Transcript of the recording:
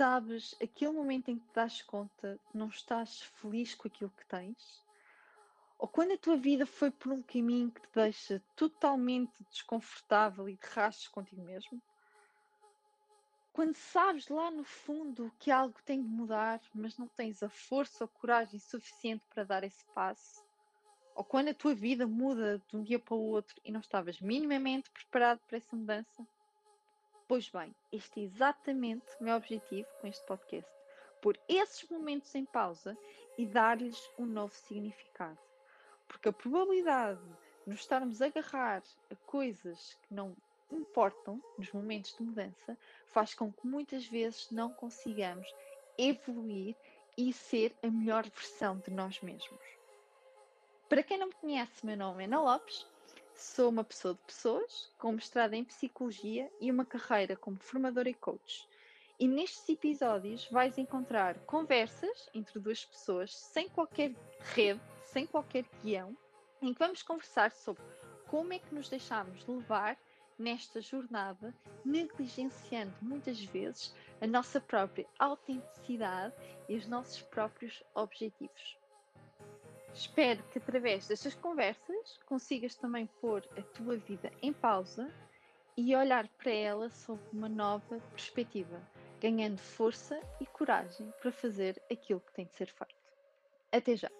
Sabes, aquele momento em que te das conta, não estás feliz com aquilo que tens? Ou quando a tua vida foi por um caminho que te deixa totalmente desconfortável e de rastros contigo mesmo? Quando sabes lá no fundo que algo tem de mudar, mas não tens a força ou coragem suficiente para dar esse passo? Ou quando a tua vida muda de um dia para o outro e não estavas minimamente preparado para essa mudança? Pois bem, este é exatamente o meu objetivo com este podcast: pôr esses momentos em pausa e dar-lhes um novo significado. Porque a probabilidade de nos estarmos a agarrar a coisas que não importam nos momentos de mudança faz com que muitas vezes não consigamos evoluir e ser a melhor versão de nós mesmos. Para quem não me conhece, meu nome é Ana Lopes, sou uma pessoa de pessoas com mestrado em psicologia e uma carreira como formadora e coach. E nestes episódios vais encontrar conversas entre duas pessoas sem qualquer rede, sem qualquer guião, em que vamos conversar sobre como é que nos deixamos levar nesta jornada, negligenciando muitas vezes a nossa própria autenticidade e os nossos próprios objetivos. Espero que através destas conversas consigas também pôr a tua vida em pausa e olhar para ela sob uma nova perspectiva, ganhando força e coragem para fazer aquilo que tem de ser feito. Até já!